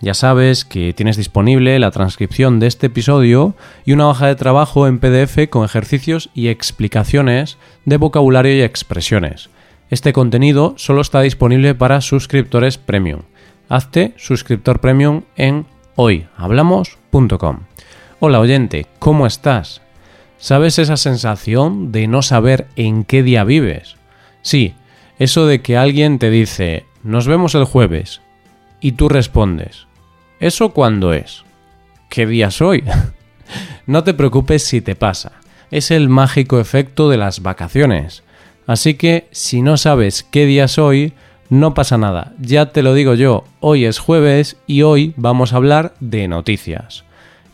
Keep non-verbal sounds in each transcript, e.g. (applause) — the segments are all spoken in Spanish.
ya sabes que tienes disponible la transcripción de este episodio y una hoja de trabajo en PDF con ejercicios y explicaciones de vocabulario y expresiones. Este contenido solo está disponible para suscriptores premium. Hazte suscriptor premium en hoyhablamos.com. Hola oyente, ¿cómo estás? ¿Sabes esa sensación de no saber en qué día vives? Sí, eso de que alguien te dice, nos vemos el jueves, y tú respondes, ¿Eso cuándo es? ¿Qué día soy? (laughs) no te preocupes si te pasa. Es el mágico efecto de las vacaciones. Así que si no sabes qué día soy, no pasa nada. Ya te lo digo yo, hoy es jueves y hoy vamos a hablar de noticias.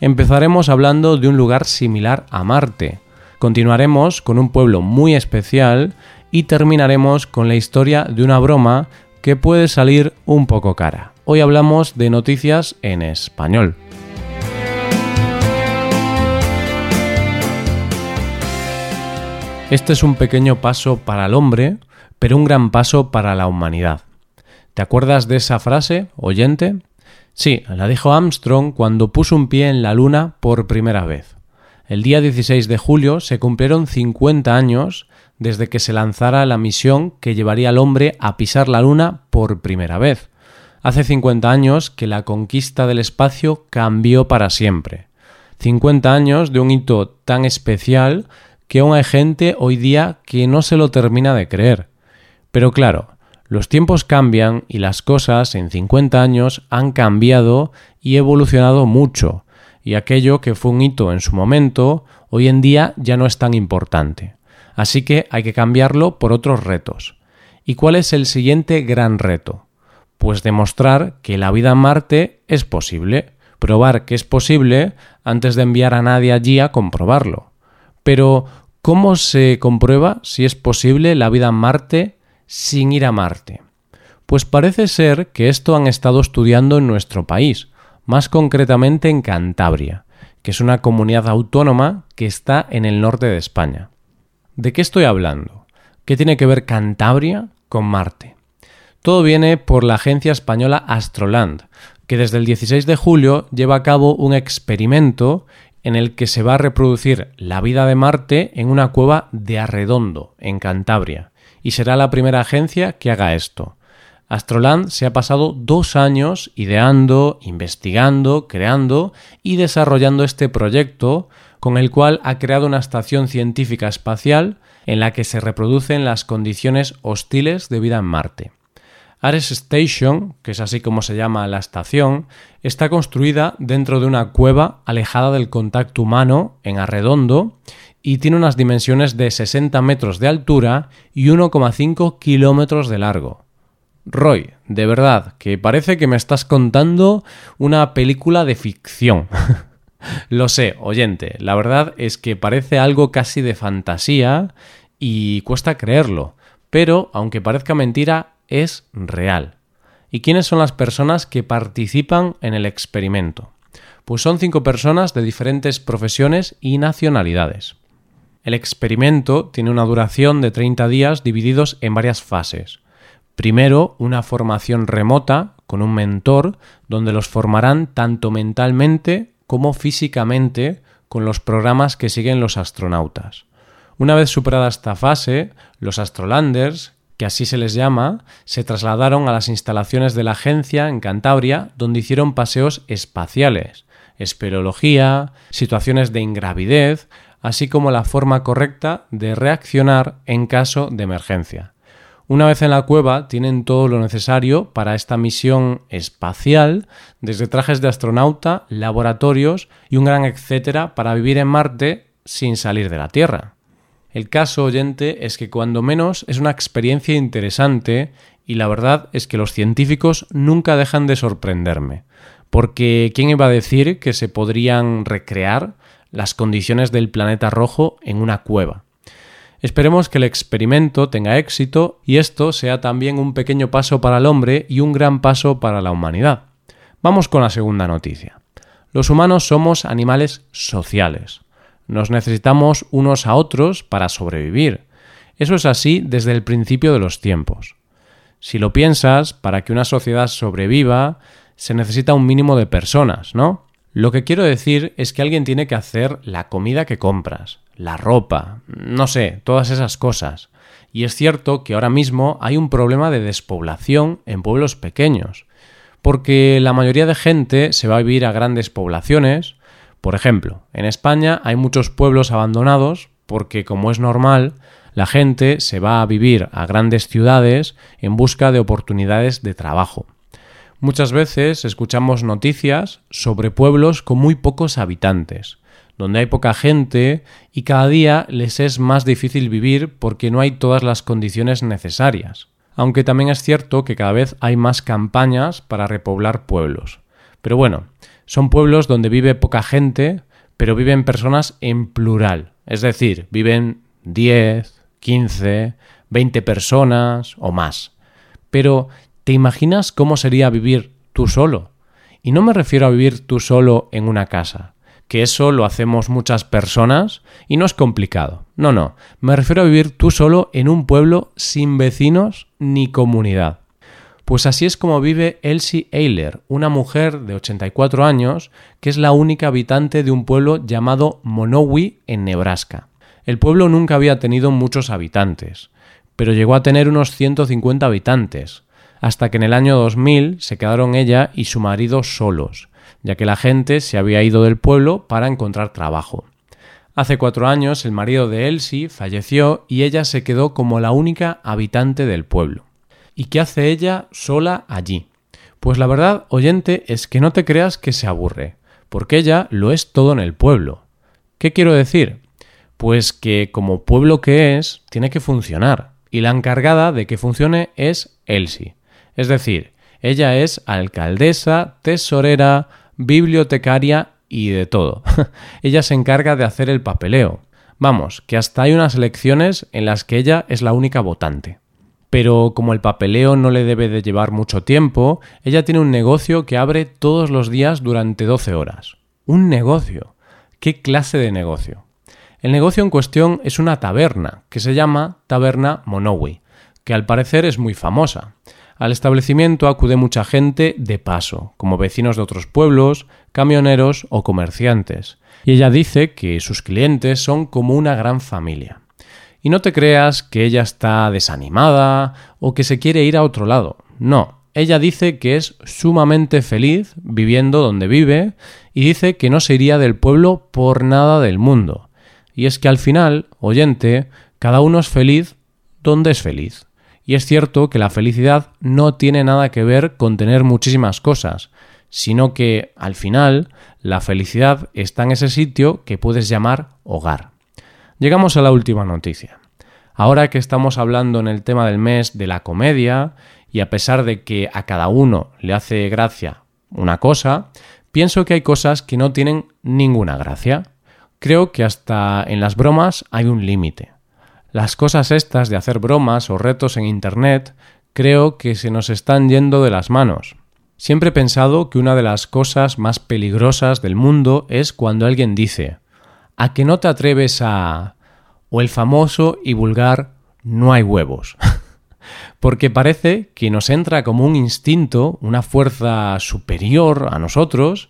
Empezaremos hablando de un lugar similar a Marte. Continuaremos con un pueblo muy especial y terminaremos con la historia de una broma que puede salir un poco cara. Hoy hablamos de noticias en español. Este es un pequeño paso para el hombre, pero un gran paso para la humanidad. ¿Te acuerdas de esa frase, oyente? Sí, la dijo Armstrong cuando puso un pie en la Luna por primera vez. El día 16 de julio se cumplieron 50 años desde que se lanzara la misión que llevaría al hombre a pisar la Luna por primera vez. Hace 50 años que la conquista del espacio cambió para siempre. 50 años de un hito tan especial que aún hay gente hoy día que no se lo termina de creer. Pero claro, los tiempos cambian y las cosas en 50 años han cambiado y evolucionado mucho, y aquello que fue un hito en su momento, hoy en día ya no es tan importante. Así que hay que cambiarlo por otros retos. ¿Y cuál es el siguiente gran reto? Pues demostrar que la vida en Marte es posible, probar que es posible antes de enviar a nadie allí a comprobarlo. Pero, ¿cómo se comprueba si es posible la vida en Marte sin ir a Marte? Pues parece ser que esto han estado estudiando en nuestro país, más concretamente en Cantabria, que es una comunidad autónoma que está en el norte de España. ¿De qué estoy hablando? ¿Qué tiene que ver Cantabria con Marte? Todo viene por la agencia española Astroland, que desde el 16 de julio lleva a cabo un experimento en el que se va a reproducir la vida de Marte en una cueva de Arredondo, en Cantabria, y será la primera agencia que haga esto. Astroland se ha pasado dos años ideando, investigando, creando y desarrollando este proyecto con el cual ha creado una estación científica espacial en la que se reproducen las condiciones hostiles de vida en Marte. Ares Station, que es así como se llama la estación, está construida dentro de una cueva alejada del contacto humano en Arredondo y tiene unas dimensiones de 60 metros de altura y 1,5 kilómetros de largo. Roy, de verdad, que parece que me estás contando una película de ficción. (laughs) Lo sé, oyente, la verdad es que parece algo casi de fantasía y cuesta creerlo, pero aunque parezca mentira, es real. ¿Y quiénes son las personas que participan en el experimento? Pues son cinco personas de diferentes profesiones y nacionalidades. El experimento tiene una duración de 30 días divididos en varias fases. Primero, una formación remota con un mentor donde los formarán tanto mentalmente como físicamente con los programas que siguen los astronautas. Una vez superada esta fase, los astrolanders que así se les llama, se trasladaron a las instalaciones de la agencia en Cantabria, donde hicieron paseos espaciales, esperología, situaciones de ingravidez, así como la forma correcta de reaccionar en caso de emergencia. Una vez en la cueva tienen todo lo necesario para esta misión espacial, desde trajes de astronauta, laboratorios y un gran etcétera para vivir en Marte sin salir de la Tierra. El caso, oyente, es que cuando menos es una experiencia interesante y la verdad es que los científicos nunca dejan de sorprenderme, porque ¿quién iba a decir que se podrían recrear las condiciones del planeta rojo en una cueva? Esperemos que el experimento tenga éxito y esto sea también un pequeño paso para el hombre y un gran paso para la humanidad. Vamos con la segunda noticia. Los humanos somos animales sociales. Nos necesitamos unos a otros para sobrevivir. Eso es así desde el principio de los tiempos. Si lo piensas, para que una sociedad sobreviva, se necesita un mínimo de personas, ¿no? Lo que quiero decir es que alguien tiene que hacer la comida que compras, la ropa, no sé, todas esas cosas. Y es cierto que ahora mismo hay un problema de despoblación en pueblos pequeños, porque la mayoría de gente se va a vivir a grandes poblaciones. Por ejemplo, en España hay muchos pueblos abandonados porque, como es normal, la gente se va a vivir a grandes ciudades en busca de oportunidades de trabajo. Muchas veces escuchamos noticias sobre pueblos con muy pocos habitantes, donde hay poca gente y cada día les es más difícil vivir porque no hay todas las condiciones necesarias. Aunque también es cierto que cada vez hay más campañas para repoblar pueblos. Pero bueno, son pueblos donde vive poca gente, pero viven personas en plural, es decir, viven 10, 15, 20 personas o más. Pero ¿Te imaginas cómo sería vivir tú solo? Y no me refiero a vivir tú solo en una casa, que eso lo hacemos muchas personas y no es complicado. No, no, me refiero a vivir tú solo en un pueblo sin vecinos ni comunidad. Pues así es como vive Elsie Eiler, una mujer de 84 años que es la única habitante de un pueblo llamado Monowi en Nebraska. El pueblo nunca había tenido muchos habitantes, pero llegó a tener unos 150 habitantes, hasta que en el año 2000 se quedaron ella y su marido solos, ya que la gente se había ido del pueblo para encontrar trabajo. Hace cuatro años el marido de Elsie falleció y ella se quedó como la única habitante del pueblo. ¿Y qué hace ella sola allí? Pues la verdad, oyente, es que no te creas que se aburre, porque ella lo es todo en el pueblo. ¿Qué quiero decir? Pues que como pueblo que es, tiene que funcionar, y la encargada de que funcione es Elsie. Es decir, ella es alcaldesa, tesorera, bibliotecaria y de todo. (laughs) ella se encarga de hacer el papeleo. Vamos, que hasta hay unas elecciones en las que ella es la única votante. Pero como el papeleo no le debe de llevar mucho tiempo, ella tiene un negocio que abre todos los días durante 12 horas. ¿Un negocio? ¿Qué clase de negocio? El negocio en cuestión es una taberna, que se llama Taberna Monowi, que al parecer es muy famosa. Al establecimiento acude mucha gente de paso, como vecinos de otros pueblos, camioneros o comerciantes, y ella dice que sus clientes son como una gran familia. Y no te creas que ella está desanimada o que se quiere ir a otro lado. No, ella dice que es sumamente feliz viviendo donde vive y dice que no se iría del pueblo por nada del mundo. Y es que al final, oyente, cada uno es feliz donde es feliz. Y es cierto que la felicidad no tiene nada que ver con tener muchísimas cosas, sino que al final la felicidad está en ese sitio que puedes llamar hogar. Llegamos a la última noticia. Ahora que estamos hablando en el tema del mes de la comedia, y a pesar de que a cada uno le hace gracia una cosa, pienso que hay cosas que no tienen ninguna gracia. Creo que hasta en las bromas hay un límite. Las cosas estas de hacer bromas o retos en Internet creo que se nos están yendo de las manos. Siempre he pensado que una de las cosas más peligrosas del mundo es cuando alguien dice ¿A que no te atreves a... o el famoso y vulgar no hay huevos? (laughs) Porque parece que nos entra como un instinto, una fuerza superior a nosotros,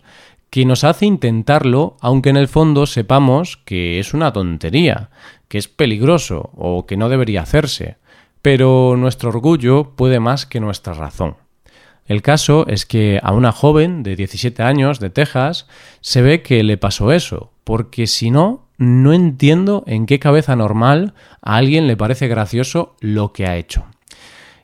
que nos hace intentarlo, aunque en el fondo sepamos que es una tontería, que es peligroso o que no debería hacerse, pero nuestro orgullo puede más que nuestra razón. El caso es que a una joven de 17 años de Texas se ve que le pasó eso, porque si no, no entiendo en qué cabeza normal a alguien le parece gracioso lo que ha hecho.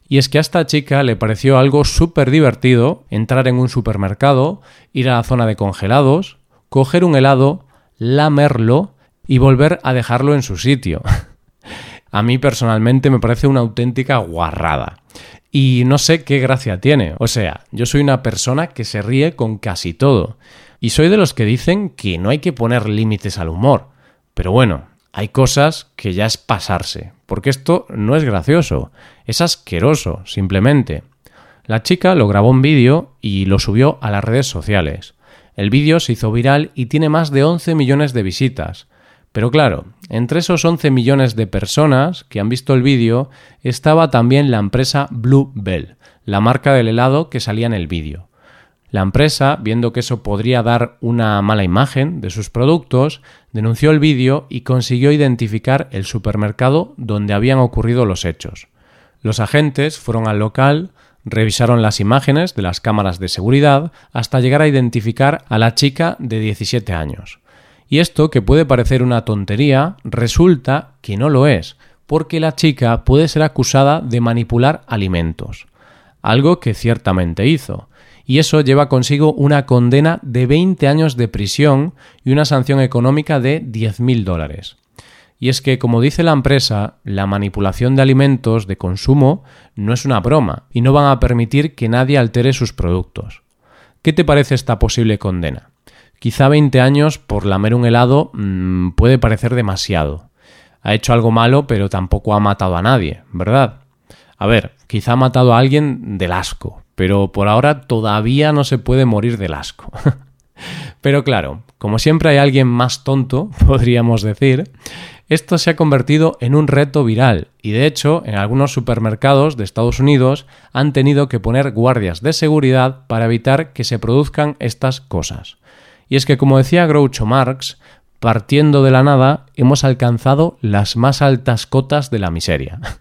Y es que a esta chica le pareció algo súper divertido entrar en un supermercado, ir a la zona de congelados, coger un helado, lamerlo y volver a dejarlo en su sitio. (laughs) a mí personalmente me parece una auténtica guarrada. Y no sé qué gracia tiene. O sea, yo soy una persona que se ríe con casi todo. Y soy de los que dicen que no hay que poner límites al humor. Pero bueno, hay cosas que ya es pasarse. Porque esto no es gracioso. Es asqueroso, simplemente. La chica lo grabó en vídeo y lo subió a las redes sociales. El vídeo se hizo viral y tiene más de 11 millones de visitas. Pero claro, entre esos 11 millones de personas que han visto el vídeo estaba también la empresa Blue Bell, la marca del helado que salía en el vídeo. La empresa, viendo que eso podría dar una mala imagen de sus productos, denunció el vídeo y consiguió identificar el supermercado donde habían ocurrido los hechos. Los agentes fueron al local, revisaron las imágenes de las cámaras de seguridad hasta llegar a identificar a la chica de 17 años. Y esto, que puede parecer una tontería, resulta que no lo es, porque la chica puede ser acusada de manipular alimentos, algo que ciertamente hizo, y eso lleva consigo una condena de 20 años de prisión y una sanción económica de 10.000 dólares. Y es que, como dice la empresa, la manipulación de alimentos de consumo no es una broma y no van a permitir que nadie altere sus productos. ¿Qué te parece esta posible condena? Quizá 20 años por lamer un helado mmm, puede parecer demasiado. Ha hecho algo malo, pero tampoco ha matado a nadie, ¿verdad? A ver, quizá ha matado a alguien del asco, pero por ahora todavía no se puede morir del asco. (laughs) pero claro, como siempre hay alguien más tonto, (laughs) podríamos decir, esto se ha convertido en un reto viral y de hecho en algunos supermercados de Estados Unidos han tenido que poner guardias de seguridad para evitar que se produzcan estas cosas. Y es que, como decía Groucho Marx, partiendo de la nada hemos alcanzado las más altas cotas de la miseria. (laughs)